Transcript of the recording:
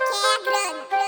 que é a grana.